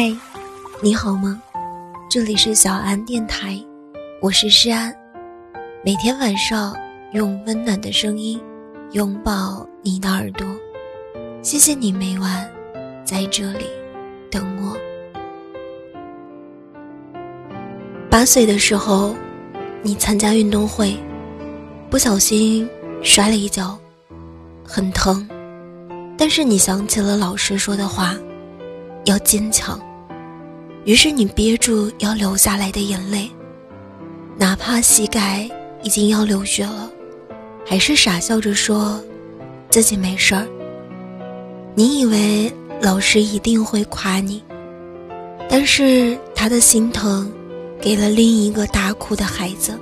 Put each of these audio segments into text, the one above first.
嗨，你好吗？这里是小安电台，我是诗安。每天晚上用温暖的声音拥抱你的耳朵，谢谢你每晚在这里等我。八岁的时候，你参加运动会，不小心摔了一跤，很疼，但是你想起了老师说的话，要坚强。于是你憋住要流下来的眼泪，哪怕膝盖已经要流血了，还是傻笑着说自己没事儿。你以为老师一定会夸你，但是他的心疼给了另一个大哭的孩子。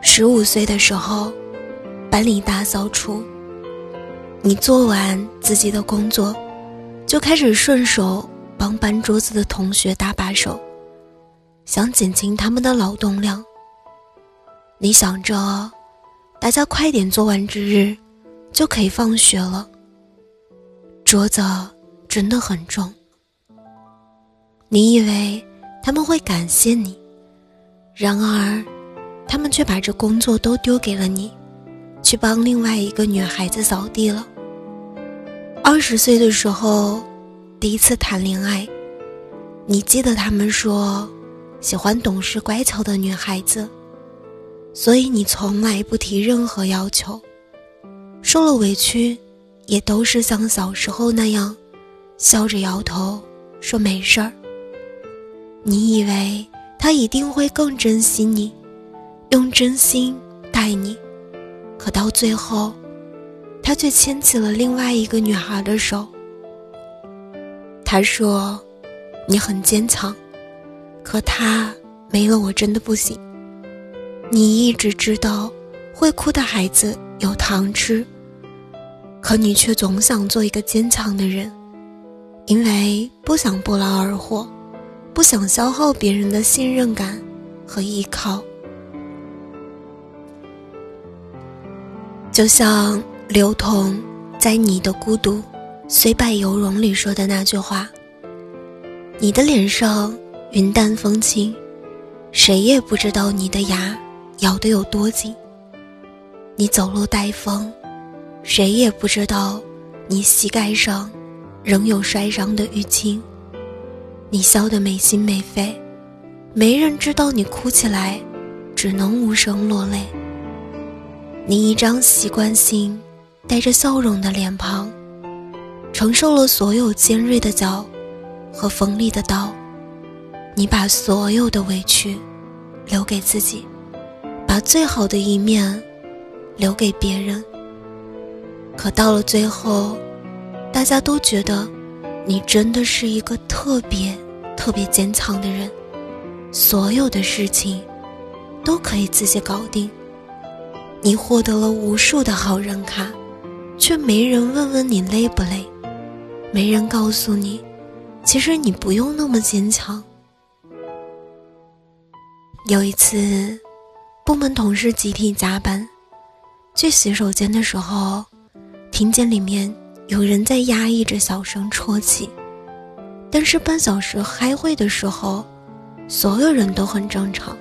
十五岁的时候，班里大扫除，你做完自己的工作，就开始顺手。帮搬桌子的同学搭把手，想减轻他们的劳动量。你想着，大家快点做完之日，就可以放学了。桌子真的很重。你以为他们会感谢你，然而，他们却把这工作都丢给了你，去帮另外一个女孩子扫地了。二十岁的时候。第一次谈恋爱，你记得他们说喜欢懂事乖巧的女孩子，所以你从来不提任何要求，受了委屈也都是像小时候那样笑着摇头说没事儿。你以为他一定会更珍惜你，用真心待你，可到最后，他却牵起了另外一个女孩的手。他说：“你很坚强，可他没了，我真的不行。你一直知道，会哭的孩子有糖吃，可你却总想做一个坚强的人，因为不想不劳而获，不想消耗别人的信任感和依靠。就像刘同在《你的孤独》。”虽败犹荣里说的那句话：“你的脸上云淡风轻，谁也不知道你的牙咬得有多紧。你走路带风，谁也不知道你膝盖上仍有摔伤的淤青。你笑得没心没肺，没人知道你哭起来只能无声落泪。你一张习惯性带着笑容的脸庞。”承受了所有尖锐的角和锋利的刀，你把所有的委屈留给自己，把最好的一面留给别人。可到了最后，大家都觉得你真的是一个特别特别坚强的人，所有的事情都可以自己搞定。你获得了无数的好人卡，却没人问问你累不累。没人告诉你，其实你不用那么坚强。有一次，部门同事集体加班，去洗手间的时候，听见里面有人在压抑着小声啜泣。但是半小时开会的时候，所有人都很正常。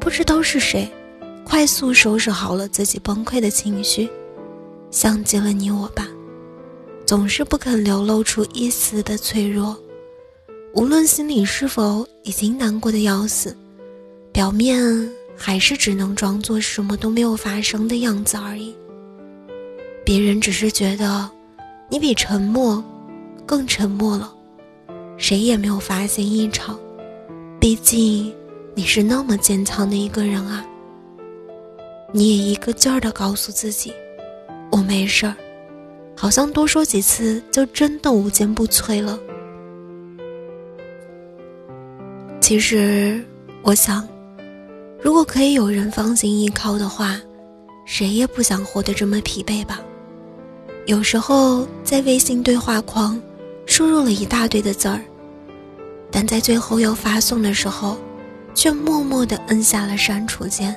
不知道是谁，快速收拾好了自己崩溃的情绪，像极了你我吧。总是不肯流露出一丝的脆弱，无论心里是否已经难过的要死，表面还是只能装作什么都没有发生的样子而已。别人只是觉得你比沉默更沉默了，谁也没有发现异常。毕竟你是那么坚强的一个人啊！你也一个劲儿的告诉自己，我没事儿。好像多说几次就真的无坚不摧了。其实，我想，如果可以有人放心依靠的话，谁也不想活得这么疲惫吧。有时候在微信对话框输入了一大堆的字儿，但在最后要发送的时候，却默默地摁下了删除键。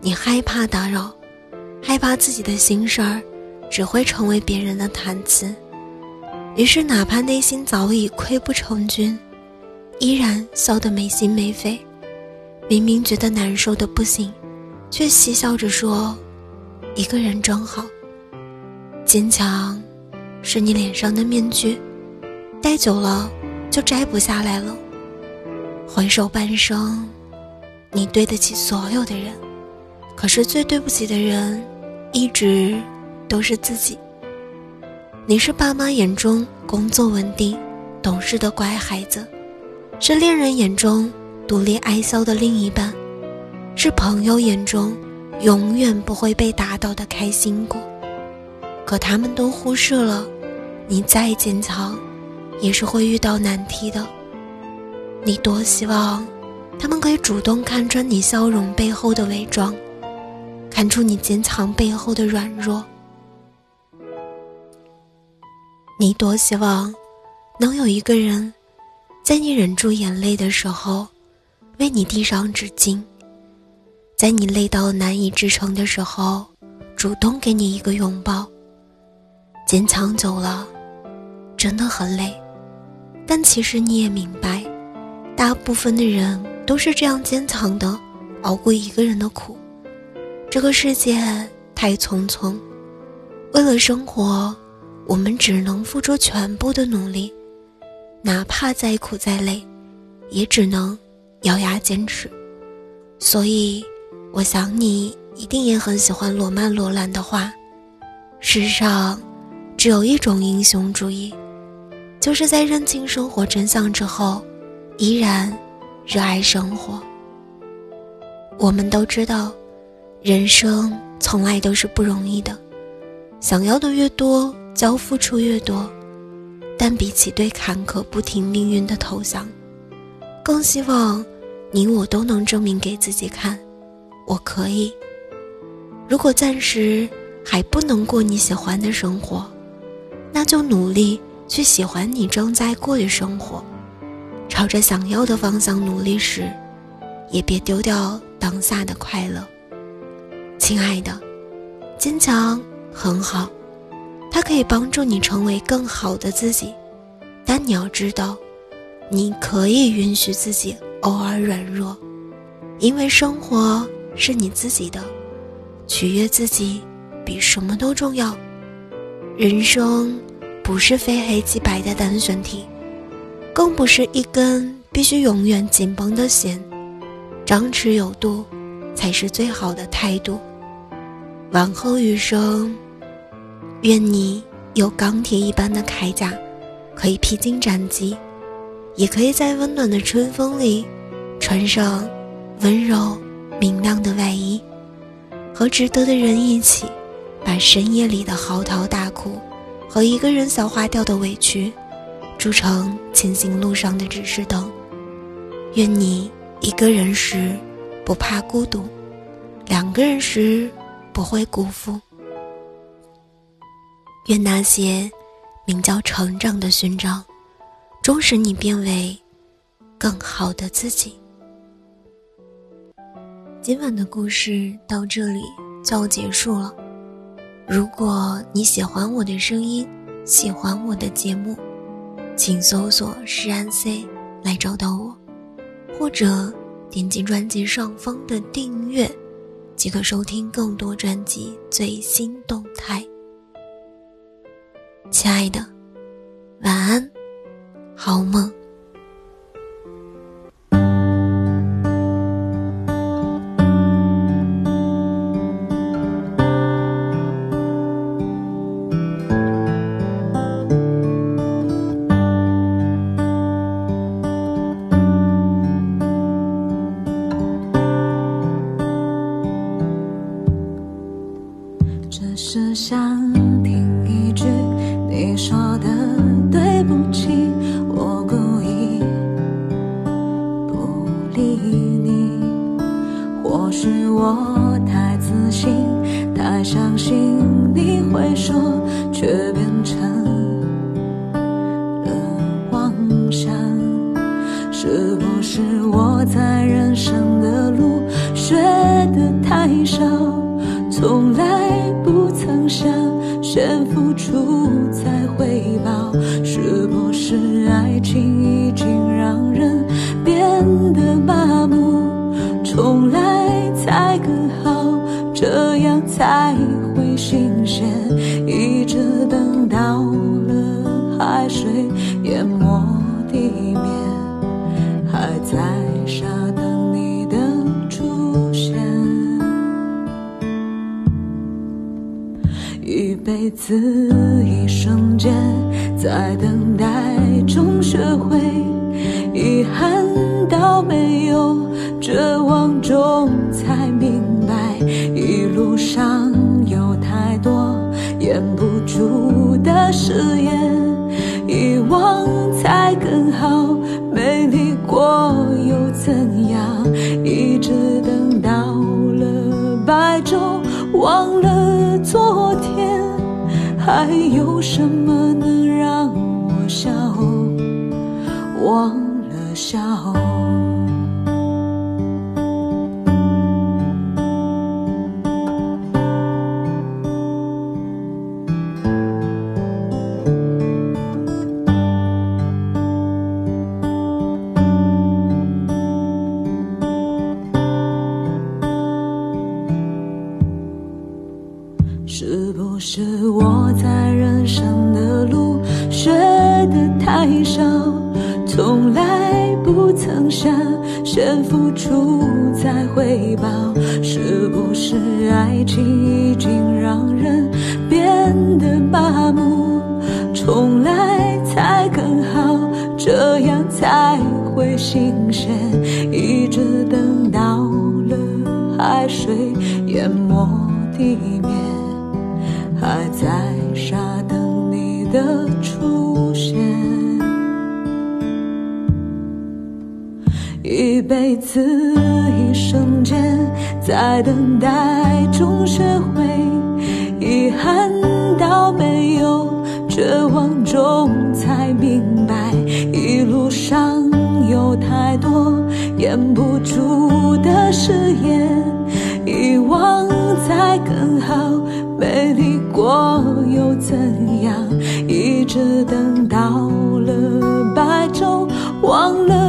你害怕打扰，害怕自己的心事儿。只会成为别人的谈资，于是哪怕内心早已溃不成军，依然笑得没心没肺。明明觉得难受的不行，却嬉笑着说：“一个人真好。”坚强，是你脸上的面具，戴久了就摘不下来了。回首半生，你对得起所有的人，可是最对不起的人，一直都是自己。你是爸妈眼中工作稳定、懂事的乖孩子，是恋人眼中。独立爱笑的另一半，是朋友眼中永远不会被打倒的开心果。可他们都忽视了，你再坚强，也是会遇到难题的。你多希望，他们可以主动看穿你笑容背后的伪装，看出你坚强背后的软弱。你多希望，能有一个人，在你忍住眼泪的时候。为你递上纸巾，在你累到难以支撑的时候，主动给你一个拥抱。坚强久了，真的很累，但其实你也明白，大部分的人都是这样坚强的，熬过一个人的苦。这个世界太匆匆，为了生活，我们只能付出全部的努力，哪怕再苦再累，也只能。咬牙坚持，所以我想你一定也很喜欢罗曼·罗兰的话。世上只有一种英雄主义，就是在认清生活真相之后，依然热爱生活。我们都知道，人生从来都是不容易的，想要的越多，交付出越多。但比起对坎坷不停命运的投降，更希望。你我都能证明给自己看，我可以。如果暂时还不能过你喜欢的生活，那就努力去喜欢你正在过的生活。朝着想要的方向努力时，也别丢掉当下的快乐。亲爱的，坚强很好，它可以帮助你成为更好的自己。但你要知道，你可以允许自己。偶尔软弱，因为生活是你自己的，取悦自己比什么都重要。人生不是非黑即白的单选题，更不是一根必须永远紧绷的弦，张弛有度才是最好的态度。往后余生，愿你有钢铁一般的铠甲，可以披荆斩棘。也可以在温暖的春风里，穿上温柔明亮的外衣，和值得的人一起，把深夜里的嚎啕大哭和一个人消化掉的委屈，铸成前行路上的指示灯。愿你一个人时不怕孤独，两个人时不会辜负。愿那些名叫成长的勋章。终使你变为更好的自己。今晚的故事到这里就要结束了。如果你喜欢我的声音，喜欢我的节目，请搜索“诗安 C” 来找到我，或者点击专辑上方的订阅，即可收听更多专辑最新动态。亲爱的，晚安。好梦。是我太自信，太相信你会说，却变成了妄想。是不是我在人生的路学的太少，从来不曾想。先付出再回报，是不是爱情已经让人变得麻木？重来才更好，这样才会新鲜。一直等到了海水淹没地面，还在傻等你的出现。一辈子一瞬间，在等待中学会遗憾到没有，绝望中才明白，一路上有太多掩不住的誓言。遗忘才更好，美丽过又怎样？一直等到了白昼，忘了昨天，还有什么能让我笑？忘爱情已经让人变得麻木？重来才更好，这样才会新鲜。一直等到了海水淹没地一辈子一瞬间，在等待中学会遗憾到没有，绝望中才明白，一路上有太多掩不住的誓言，遗忘才更好。美丽过又怎样？一直等到了白昼，忘了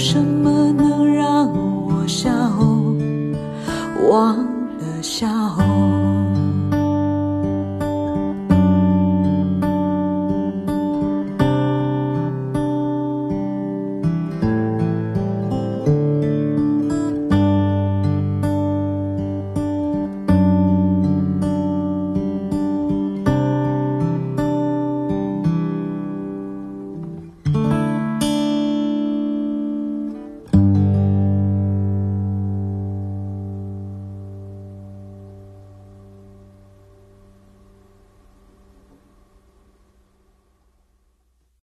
声